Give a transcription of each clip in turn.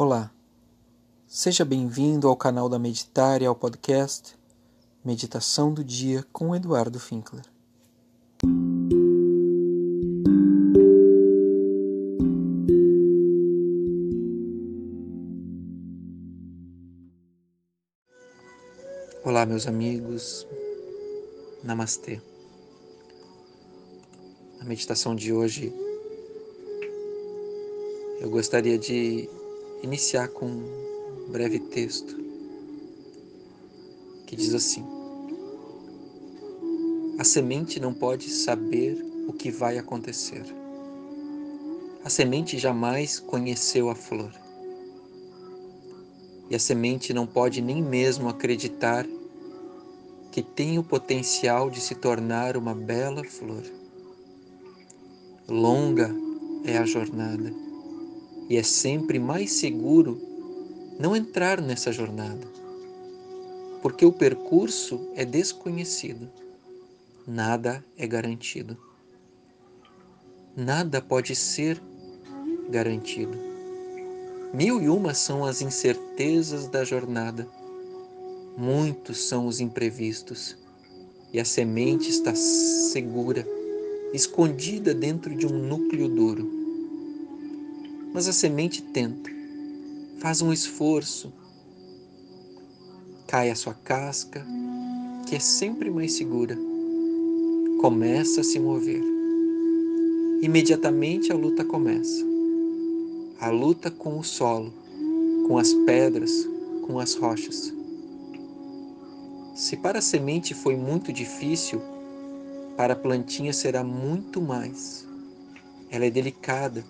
Olá, seja bem-vindo ao canal da Meditar e ao podcast Meditação do Dia com Eduardo Finkler. Olá, meus amigos, Namastê. A meditação de hoje eu gostaria de iniciar com um breve texto que diz assim: A semente não pode saber o que vai acontecer. A semente jamais conheceu a flor. E a semente não pode nem mesmo acreditar que tem o potencial de se tornar uma bela flor. Longa é a jornada e é sempre mais seguro não entrar nessa jornada, porque o percurso é desconhecido, nada é garantido. Nada pode ser garantido. Mil e uma são as incertezas da jornada, muitos são os imprevistos, e a semente está segura, escondida dentro de um núcleo duro mas a semente tenta, faz um esforço, cai a sua casca, que é sempre mais segura, começa a se mover. Imediatamente a luta começa. A luta com o solo, com as pedras, com as rochas. Se para a semente foi muito difícil, para a plantinha será muito mais. Ela é delicada,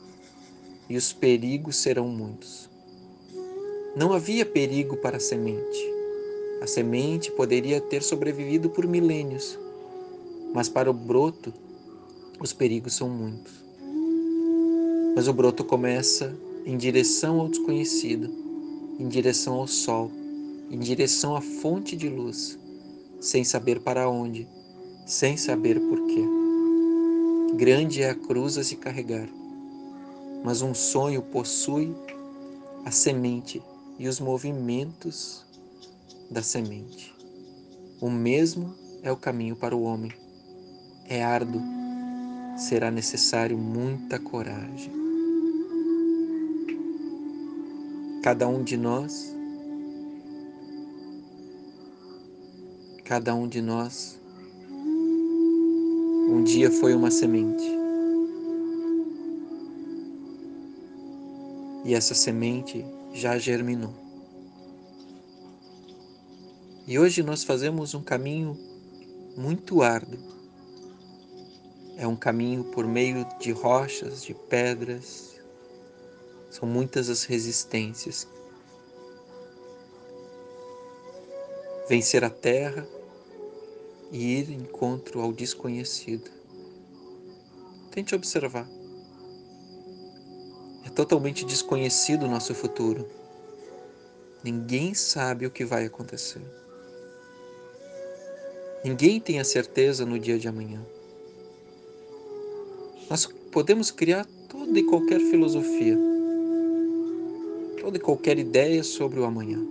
e os perigos serão muitos. Não havia perigo para a semente. A semente poderia ter sobrevivido por milênios, mas para o broto os perigos são muitos. Mas o broto começa em direção ao desconhecido, em direção ao sol, em direção à fonte de luz, sem saber para onde, sem saber porquê. Grande é a cruz a se carregar, mas um sonho possui a semente e os movimentos da semente. O mesmo é o caminho para o homem. É árduo, será necessário muita coragem. Cada um de nós, cada um de nós, um dia foi uma semente. E essa semente já germinou. E hoje nós fazemos um caminho muito árduo. É um caminho por meio de rochas, de pedras. São muitas as resistências. Vencer a terra e ir em encontro ao desconhecido. Tente observar totalmente desconhecido o nosso futuro. Ninguém sabe o que vai acontecer. Ninguém tem a certeza no dia de amanhã. Nós podemos criar toda e qualquer filosofia, toda e qualquer ideia sobre o amanhã.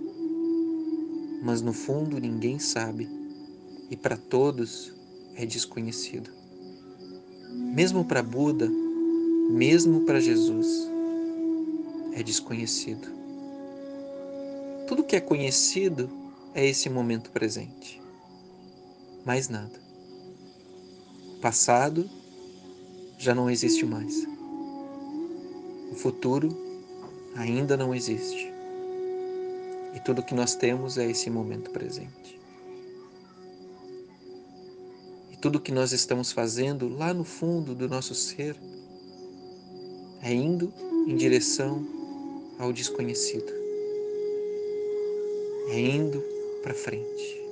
Mas no fundo ninguém sabe e para todos é desconhecido. Mesmo para Buda, mesmo para Jesus, é desconhecido. Tudo que é conhecido é esse momento presente. Mais nada. O passado já não existe mais. O futuro ainda não existe. E tudo que nós temos é esse momento presente. E tudo que nós estamos fazendo lá no fundo do nosso ser é indo em direção ao desconhecido. É indo para frente.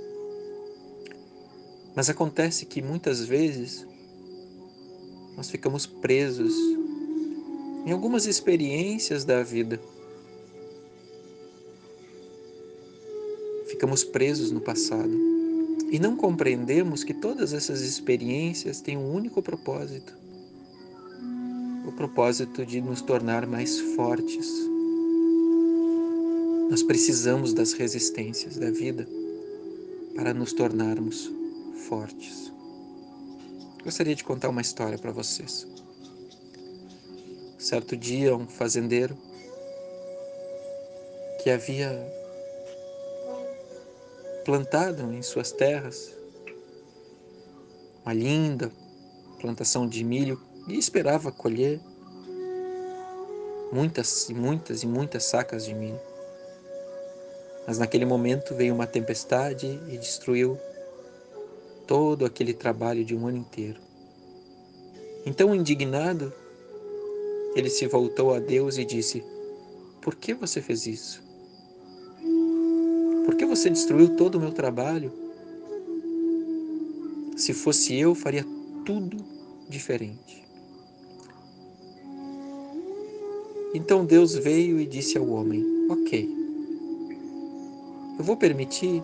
Mas acontece que muitas vezes nós ficamos presos em algumas experiências da vida. Ficamos presos no passado e não compreendemos que todas essas experiências têm um único propósito: o propósito de nos tornar mais fortes Nós precisamos das resistências da vida para nos tornarmos fortes. Gostaria de contar uma história para vocês. Certo dia, um fazendeiro que havia plantado em suas terras uma linda plantação de milho e esperava colher muitas e muitas e muitas sacas de milho. Mas naquele momento veio uma tempestade e destruiu todo aquele trabalho de um ano inteiro. Então, indignado, ele se voltou a Deus e disse: Por que você fez isso? Por que você destruiu todo o meu trabalho? Se fosse eu, faria tudo diferente. Então Deus veio e disse ao homem: Ok, eu vou permitir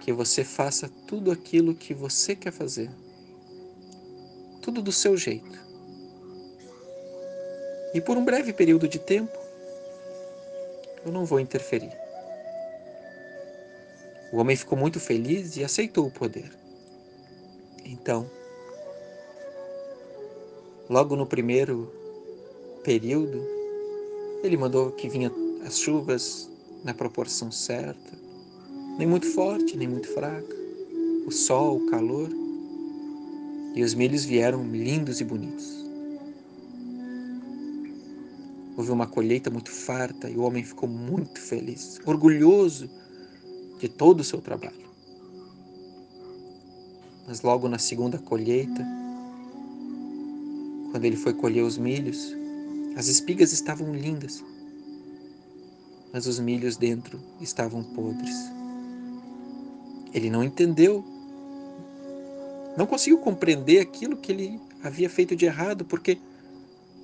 que você faça tudo aquilo que você quer fazer, tudo do seu jeito. E por um breve período de tempo, eu não vou interferir. O homem ficou muito feliz e aceitou o poder. Então, logo no primeiro período, ele mandou que vinha as chuvas na proporção certa, nem muito forte, nem muito fraca, o sol, o calor, e os milhos vieram lindos e bonitos. Houve uma colheita muito farta e o homem ficou muito feliz, orgulhoso de todo o seu trabalho. Mas logo na segunda colheita, quando ele foi colher os milhos, as espigas estavam lindas, mas os milhos dentro estavam podres. Ele não entendeu, não conseguiu compreender aquilo que ele havia feito de errado, porque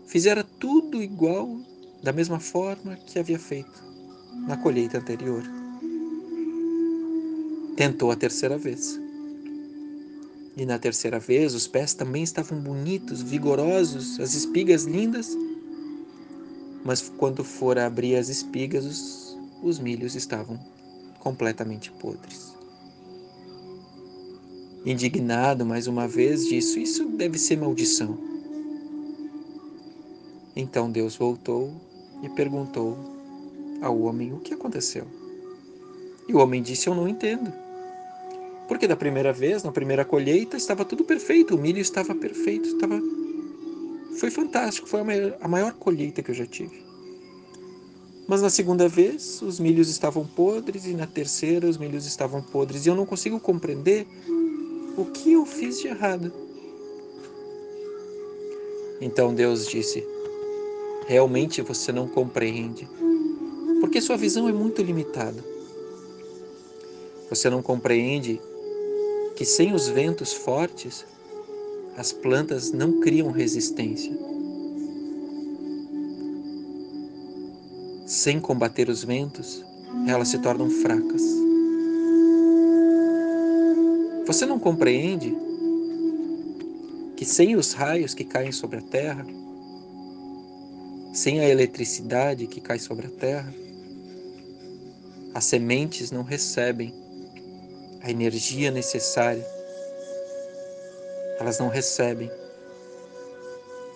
fizera tudo igual, da mesma forma que havia feito na colheita anterior. Tentou a terceira vez. E na terceira vez os pés também estavam bonitos, vigorosos, as espigas lindas, mas quando for abrir as espigas, os, os milhos estavam completamente podres. Indignado mais uma vez, disse: Isso deve ser maldição. Então Deus voltou e perguntou ao homem o que aconteceu. E o homem disse: Eu não entendo. Porque da primeira vez, na primeira colheita, estava tudo perfeito, o milho estava perfeito, estava foi fantástico, foi a maior, a maior colheita que eu já tive. Mas na segunda vez, os milhos estavam podres, e na terceira, os milhos estavam podres, e eu não consigo compreender o que eu fiz de errado. Então Deus disse: Realmente você não compreende, porque sua visão é muito limitada. Você não compreende que sem os ventos fortes as plantas não criam resistência. Sem combater os ventos, elas se tornam fracas. Você não compreende que sem os raios que caem sobre a terra, sem a eletricidade que cai sobre a terra, as sementes não recebem a energia necessária elas não recebem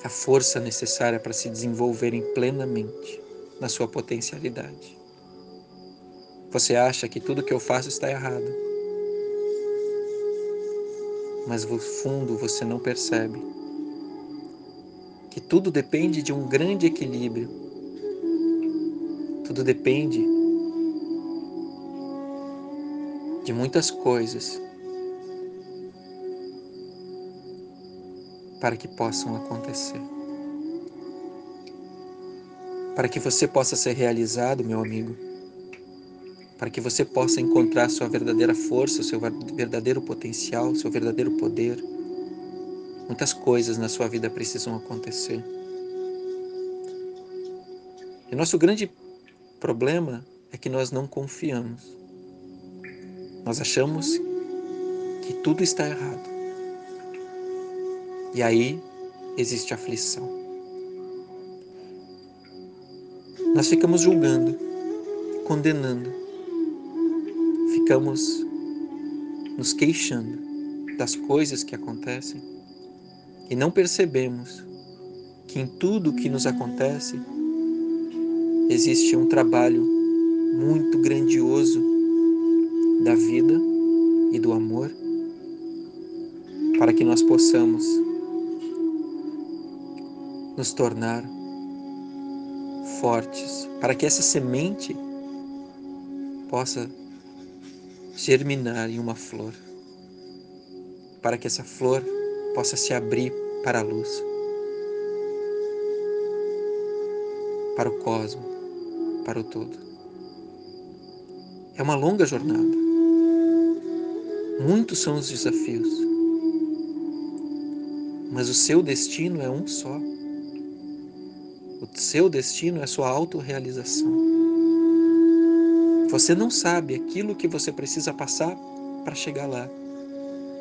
a força necessária para se desenvolverem plenamente na sua potencialidade. Você acha que tudo que eu faço está errado, mas no fundo você não percebe que tudo depende de um grande equilíbrio. Tudo depende de muitas coisas para que possam acontecer. Para que você possa ser realizado, meu amigo. Para que você possa encontrar sua verdadeira força, seu verdadeiro potencial, seu verdadeiro poder. Muitas coisas na sua vida precisam acontecer. E nosso grande problema é que nós não confiamos. Nós achamos que tudo está errado. E aí existe aflição. nós ficamos julgando, condenando, ficamos nos queixando das coisas que acontecem e não percebemos que em tudo que nos acontece existe um trabalho muito grandioso da vida e do amor para que nós possamos nos tornar fortes, para que essa semente possa germinar em uma flor, para que essa flor possa se abrir para a luz, para o cosmo, para o todo. É uma longa jornada. Muitos são os desafios, mas o seu destino é um só. O seu destino é sua autorrealização. Você não sabe aquilo que você precisa passar para chegar lá,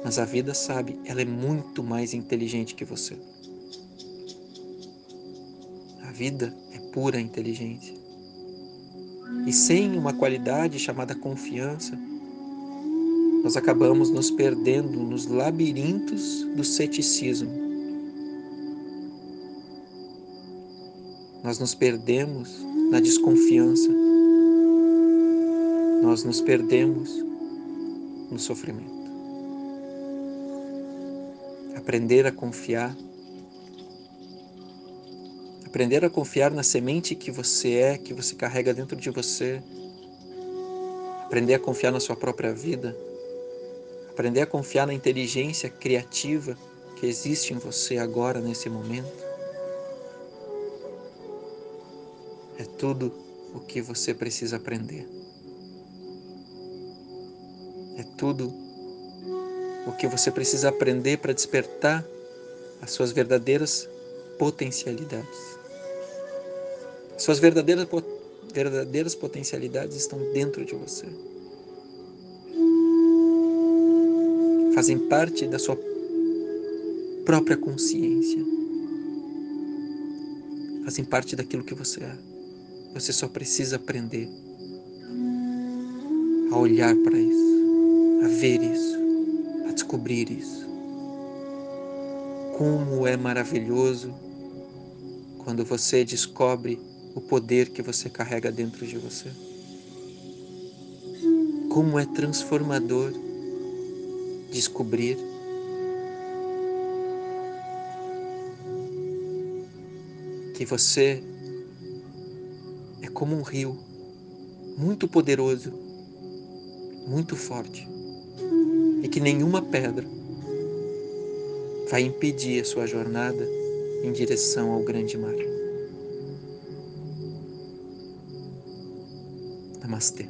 mas a vida sabe, ela é muito mais inteligente que você. A vida é pura inteligência. E sem uma qualidade chamada confiança, nós acabamos nos perdendo nos labirintos do ceticismo. Nós nos perdemos na desconfiança. Nós nos perdemos no sofrimento. Aprender a confiar. Aprender a confiar na semente que você é, que você carrega dentro de você. Aprender a confiar na sua própria vida aprender a confiar na inteligência criativa que existe em você agora, nesse momento. É tudo o que você precisa aprender. É tudo o que você precisa aprender para despertar as suas verdadeiras potencialidades. Suas verdadeiras, verdadeiras potencialidades estão dentro de você. fazem parte da sua própria consciência, fazem parte daquilo que você é. Você só precisa aprender a olhar para isso, a ver isso, a descobrir isso. Como é maravilhoso quando você descobre o poder que você carrega dentro de você. Como é transformador descobrir que você como um rio muito poderoso, muito forte, e que nenhuma pedra vai impedir a sua jornada em direção ao grande mar. Namastê.